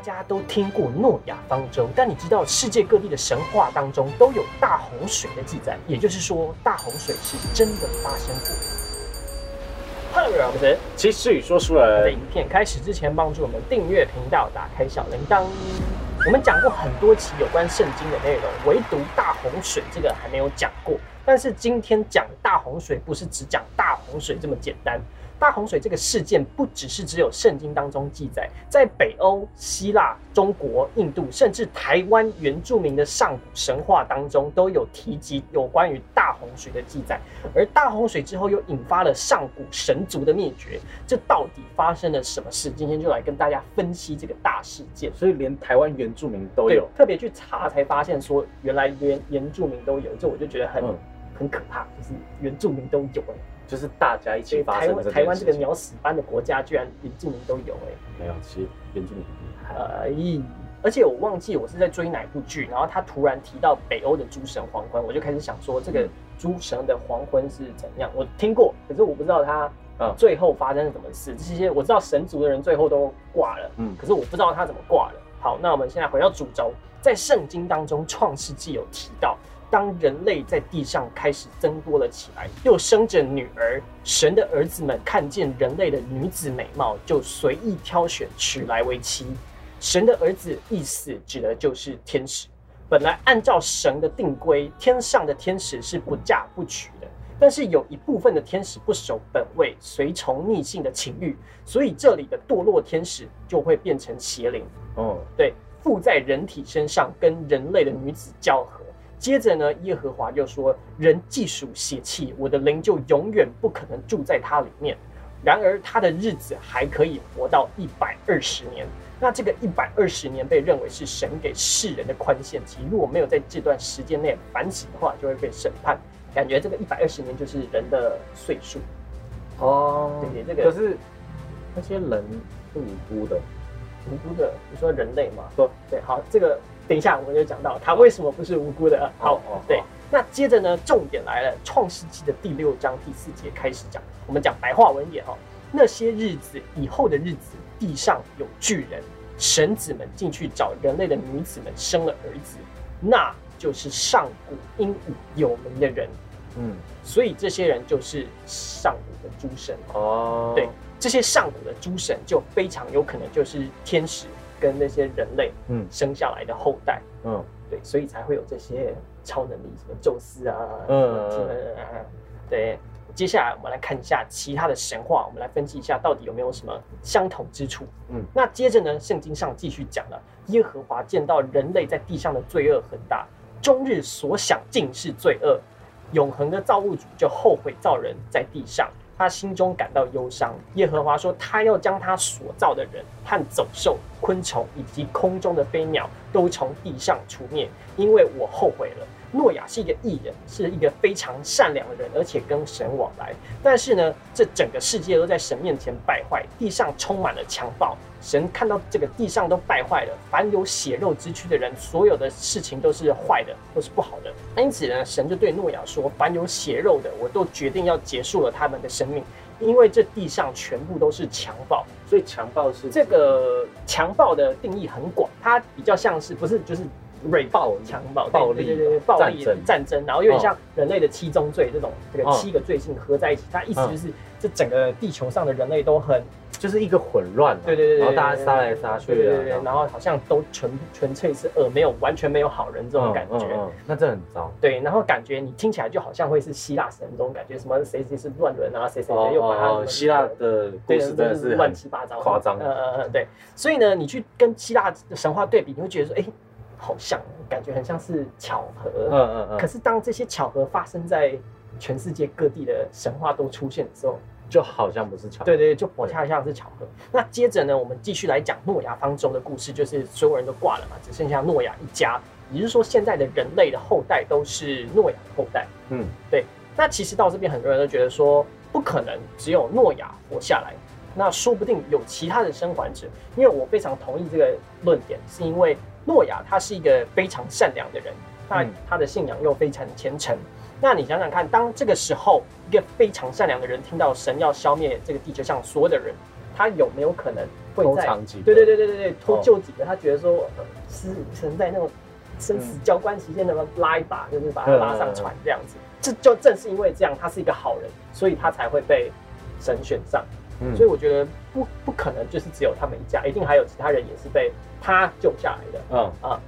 大家都听过诺亚方舟，但你知道世界各地的神话当中都有大洪水的记载，也就是说，大洪水是真的发生过。Hello，我们是其实语说书在人影片开始之前，帮助我们订阅频道，打开小铃铛。我们讲过很多期有关圣经的内容，唯独大洪水这个还没有讲过。但是今天讲大洪水，不是只讲大洪水这么简单。大洪水这个事件不只是只有圣经当中记载，在北欧、希腊、中国、印度，甚至台湾原住民的上古神话当中都有提及有关于大洪水的记载。而大洪水之后又引发了上古神族的灭绝，这到底发生了什么事？今天就来跟大家分析这个大事件。所以连台湾原住民都有，特别去查才发现说，原来原原住民都有，这我就觉得很、嗯很可怕，就是原住民都有哎、就是大家一起发台湾生的台湾这个鸟屎般的国家，居然原住民都有哎、没有，其实原住民很厉害。呃，而且我忘记我是在追哪部剧，然后他突然提到北欧的诸神黄昏，我就开始想说这个诸神的黄昏是怎样。我听过，可是我不知道他嗯最后发生了什么事。这些我知道神族的人最后都挂了，嗯可是我不知道他怎么挂了。好，那我们现在回到主轴，在圣经当中，《创世纪》有提到，当人类在地上开始增多了起来，又生着女儿，神的儿子们看见人类的女子美貌，就随意挑选娶来为妻。神的儿子意思指的就是天使。本来按照神的定规，天上的天使是不嫁不娶的，但是有一部分的天使不守本位，随从逆性的情欲，所以这里的堕落天使就会变成邪灵。哦，对，附在人体身上，跟人类的女子交合。接着呢，耶和华又说：“人既属邪气，我的灵就永远不可能住在他里面。然而他的日子还可以活到一百二十年。那这个一百二十年被认为是神给世人的宽限期，如果没有在这段时间内反省的话，就会被审判。感觉这个一百二十年就是人的岁数。哦对对这个可是那些人是无辜的，无辜的，你说人类嘛？对对，好，这个等一下我们就讲到他为什么不是无辜的。好，哦哦对，那接着呢，重点来了，《创世纪》的第六章第四节开始讲，我们讲白话文一点哈。那些日子以后的日子，地上有巨人，神子们进去找人类的女子们生了儿子，那就是上古英武有名的人，嗯，所以这些人就是上古的诸神。哦，对，这些上古的诸神就非常有可能就是天使跟那些人类嗯生下来的后代，嗯，对，所以才会有这些超能力，什么宙斯啊，嗯对。接下来我们来看一下其他的神话，我们来分析一下到底有没有什么相同之处。嗯那接着呢，圣经上继续讲了，耶和华见到人类在地上的罪恶很大，终日所想尽是罪恶，永恒的造物主就后悔造人在地上，他心中感到忧伤。耶和华说，他要将他所造的人和走兽、昆虫以及空中的飞鸟都从地上除灭，因为我后悔了。诺亚是一个艺人，是一个非常善良的人，而且跟神往来。但是呢，这整个世界都在神面前败坏，地上充满了强暴。神看到这个地上都败坏了，凡有血肉之躯的人，所有的事情都是坏的，都是不好的。那因此呢，神就对诺亚说：“凡有血肉的，我都决定要结束了他们的生命，因为这地上全部都是强暴。所以强暴是这个强暴的定义很广，它比较像是不是就是锐暴强暴、暴力对对对暴力战争然后有点像人类的七宗罪这种这个哦七个罪性合在一起，它意思就是这整个地球上的人类都很就是一个混乱啊，对对对，对然后大家杀来杀去的，对对对，然后好像都纯纯粹是恶，没有完全没有好人这种感觉。那这很糟。对，然后感觉你听起来就好像会是希腊神这种感觉，什么谁谁是乱伦啊，谁谁谁又把他希腊的故对事真的是乱七八糟的，夸张嗯嗯嗯，对。所以呢，你去跟希腊的神话对比，你会觉得说，哎，好像，感觉很像是巧合。嗯嗯嗯，可是当这些巧合发生在全世界各地的神话都出现的时候，就好像不是巧合。对对，对就不恰像是巧合。那接着呢，我们继续来讲诺亚方舟的故事，就是所有人都挂了嘛，只剩下诺亚一家，也就是说，现在的人类的后代都是诺亚的后代。嗯，对那其实到这边，很多人都觉得说，不可能只有诺亚活下来，那说不定有其他的生还者。因为我非常同意这个论点，是因为诺亚他是一个非常善良的人，那嗯他的信仰又非常虔诚。那你想想看，当这个时候一个非常善良的人听到神要消灭这个地球上所有的人，他有没有可能会在对对对对对对脱哦救几个？他觉得说呃是存在那种生死交关期间，能不能拉一把，就是把他拉上船这样子。这就正是因为这样，他是一个好人，所以他才会被神选上。嗯所以我觉得不不可能就是只有他们一家，一定还有其他人也是被他救下来的。嗯啊。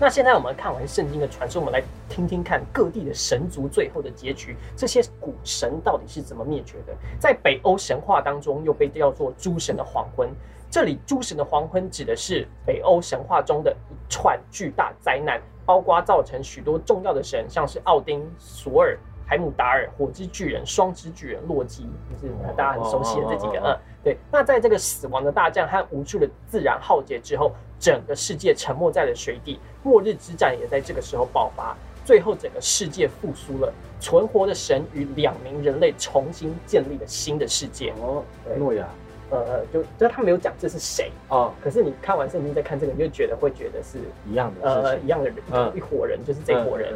那现在我们看完圣经的传说，我们来听听看各地的神族最后的结局，这些古神到底是怎么灭绝的？在北欧神话当中，又被叫做诸神的黄昏。这里诸神的黄昏指的是北欧神话中的一串巨大灾难，包括造成许多重要的神，像是奥丁、索尔、海姆达尔、火之巨人、双之巨人、洛基，就是大家很熟悉的这几个。嗯，对。那在这个死亡的大战和无数的自然浩劫之后，整个世界沉没在了水底，末日之战也在这个时候爆发。最后，整个世界复苏了，存活的神与两名人类重新建立了新的世界。哦，诺亚呃，就就他没有讲这是谁，哦，可是你看完圣经再看这个，你就觉得会觉得是一样的呃，一样的人，嗯一伙人就是这伙人。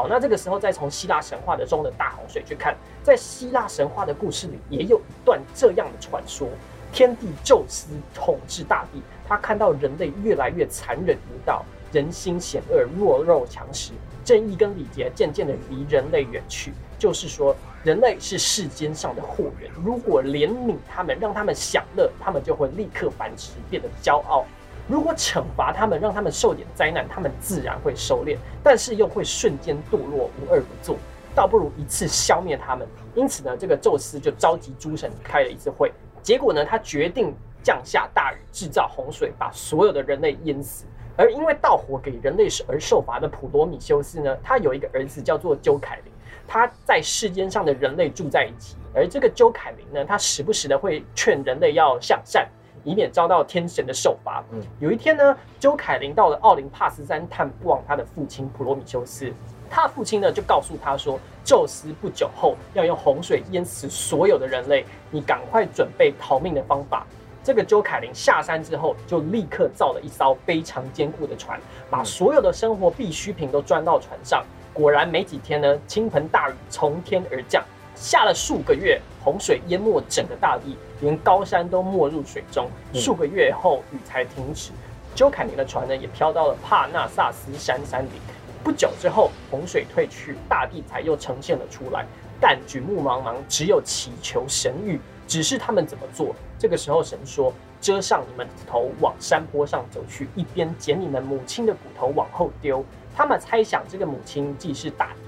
好，那这个时候再从希腊神话的中的大洪水去看，在希腊神话的故事里，也有一段这样的传说：天帝宙斯统治大地，他看到人类越来越残忍无道，人心险恶，弱肉强食，正义跟礼节渐渐的离人类远去。就是说，人类是世间上的祸源，如果怜悯他们，让他们享乐，他们就会立刻繁殖，变得骄傲。如果惩罚他们，让他们受点灾难，他们自然会收敛，但是又会瞬间堕落，无恶不作。倒不如一次消灭他们。因此呢，这个宙斯就召集诸神开了一次会，结果呢，他决定降下大雨，制造洪水，把所有的人类淹死。而因为盗火给人类而受罚的普罗米修斯呢，他有一个儿子叫做鸠凯林，他在世间上的人类住在一起，而这个鸠凯林呢，他时不时的会劝人类要向善。以免遭到天神的受罚。嗯有一天呢，周凯林到了奥林帕斯山探望他的父亲普罗米修斯。他父亲呢就告诉他说，宙斯不久后要用洪水淹死所有的人类，你赶快准备逃命的方法。这个周凯林下山之后，就立刻造了一艘非常坚固的船，把所有的生活必需品都装到船上。果然没几天呢，倾盆大雨从天而降，下了数个月，洪水淹没整个大地，连高山都没入水中。嗯数个月后，雨才停止。鸠凯尼的船呢，也飘到了帕纳萨斯山山顶。不久之后，洪水退去，大地才又呈现了出来。但举目茫茫，只有祈求神谕。只是他们怎么做？这个时候，神说：“遮上你们的头，往山坡上走去，一边捡你们母亲的骨头往后丢。”他们猜想，这个母亲既是大地，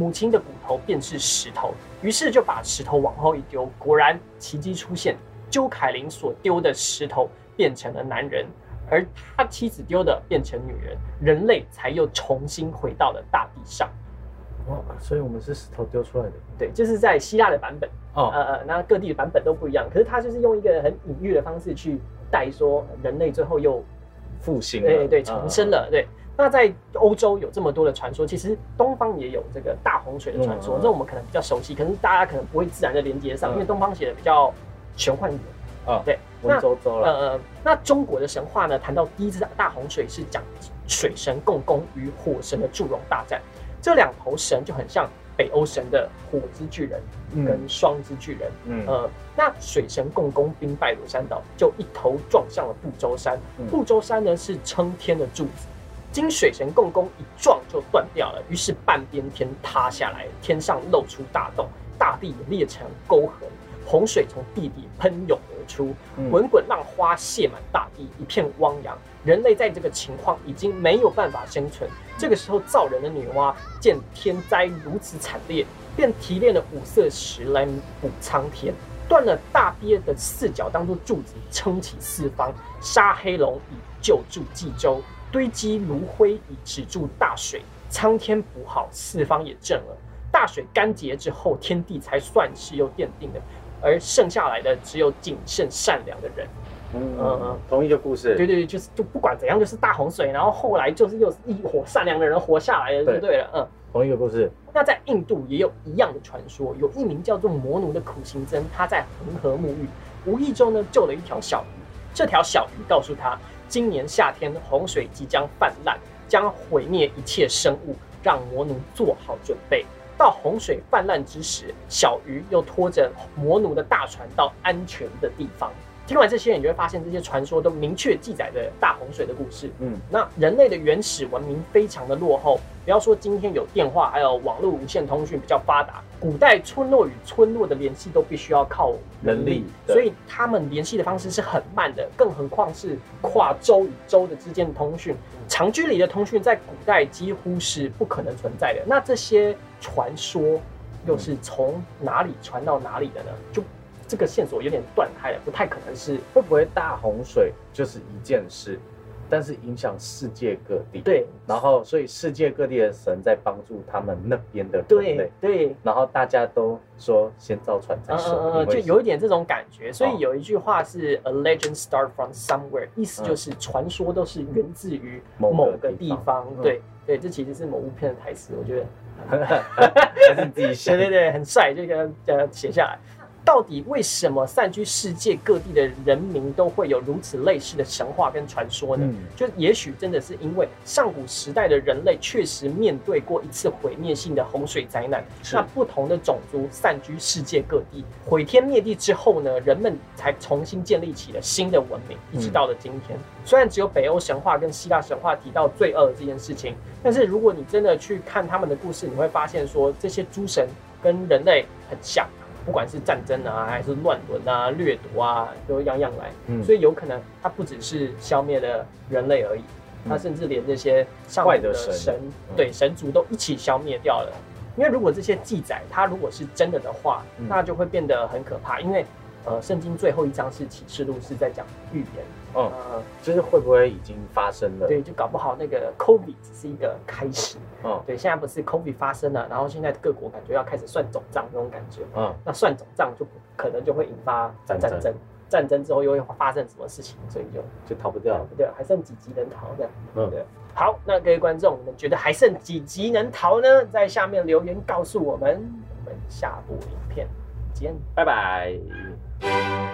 母亲的骨头便是石头，于是就把石头往后一丢。果然，奇迹出现，鸠凯林所丢的石头变成了男人，而他妻子丢的变成女人，人类才又重新回到了大地上。哦，所以我们是石头丢出来的对，就是在希腊的版本，哦，呃呃，那各地的版本都不一样，可是他就是用一个很隐喻的方式去带说人类最后又复兴了，对重生了，对。那在欧洲有这么多的传说，其实东方也有这个大洪水的传说，嗯。嗯嗯这我们可能比较熟悉，可是大家可能不会自然的连接上，嗯。因为东方写的比较玄幻一点。啊，对，文绉绉了，呃，那中国的神话呢，谈到第一次大洪水是讲水神共工与火神的祝融大战，这两头神就很像北欧神的火之巨人跟双之巨人。嗯。呃，那水神共工兵败罗山岛，就一头撞向了不周山。嗯。不周山呢是撑天的柱子，经水神共工一撞就断掉了，于是半边天塌下来，天上露出大洞，大地也裂成沟痕，洪水从地底喷涌而出，嗯滚滚浪花泻满大地，一片汪洋。人类在这个情况已经没有办法生存。这个时候，造人的女娲见天灾如此惨烈，便提炼了五色石来补苍天，断了大鳖的四角当做柱子撑起四方，杀黑龙以救助冀州，堆积炉灰以止住大水。苍天补好，四方也正了。大水干结之后，天地才算是又奠定了。而剩下来的只有谨慎善良的人。嗯嗯嗯，同一个故事，对对对，就是就不管怎样，就是大洪水，然后后来就是又是一伙善良的人活下来了，就对对了。嗯，同一个故事，那在印度也有一样的传说，有一名叫做魔奴的苦行僧，他在恒河沐浴，无意中呢救了一条小鱼。这条小鱼告诉他，今年夏天洪水即将泛滥，将毁灭一切生物，让魔奴做好准备。到洪水泛滥之时，小鱼又拖着魔奴的大船到安全的地方。听完这些，你就会发现这些传说都明确记载着大洪水的故事。嗯，那人类的原始文明非常的落后，不要说今天有电话，还有网络无线通讯比较发达，古代村落与村落的联系都必须要靠人力所以他们联系的方式是很慢的，更何况是跨州与州的之间的通讯，长距离的通讯在古代几乎是不可能存在的。那这些传说又是从哪里传到哪里的呢？就这个线索有点断开了，不太可能是会不会大洪水就是一件事，但是影响世界各地？，对然后所以世界各地的神在帮助他们那边的人对类，对。然后大家都说先造船再嗯说，就有一点这种感觉，所以哦有一句话是 “a legend start from somewhere”，意思就是传说都是源自于某个地方对对，这其实是某部片的台词，我觉得 还是你自己想 对。对对，很帅，就给它呃写下来。到底为什么散居世界各地的人民都会有如此类似的神话跟传说呢？嗯就也许真的是因为上古时代的人类确实面对过一次毁灭性的洪水灾难，那不同的种族散居世界各地，毁天灭地之后呢，人们才重新建立起了新的文明，一直到了今天。虽然只有北欧神话跟希腊神话提到罪恶这件事情，但是如果你真的去看他们的故事，你会发现说这些诸神跟人类很像。不管是战争啊，还是乱伦啊、掠夺啊，都样样来。嗯所以有可能它不只是消灭了人类而已，它甚至连这些上古的神对神族都一起消灭掉了。因为如果这些记载它如果是真的的话，嗯那就会变得很可怕。因为呃，圣经最后一章是启示录，是在讲预言。嗯，呃，就是会不会已经发生了？对，就搞不好那个 COVID 只是一个开始。嗯对，现在不是 COVID 发生了，然后现在各国感觉要开始算总账那种感觉。嗯，那算总账就可能就会引发战争战争，战争之后又会发生什么事情，所以就就逃不掉。对，还剩几集能逃的。嗯对，好，那各位观众，你们觉得还剩几集能逃呢？在下面留言告诉我们。我们下部影片见。拜拜。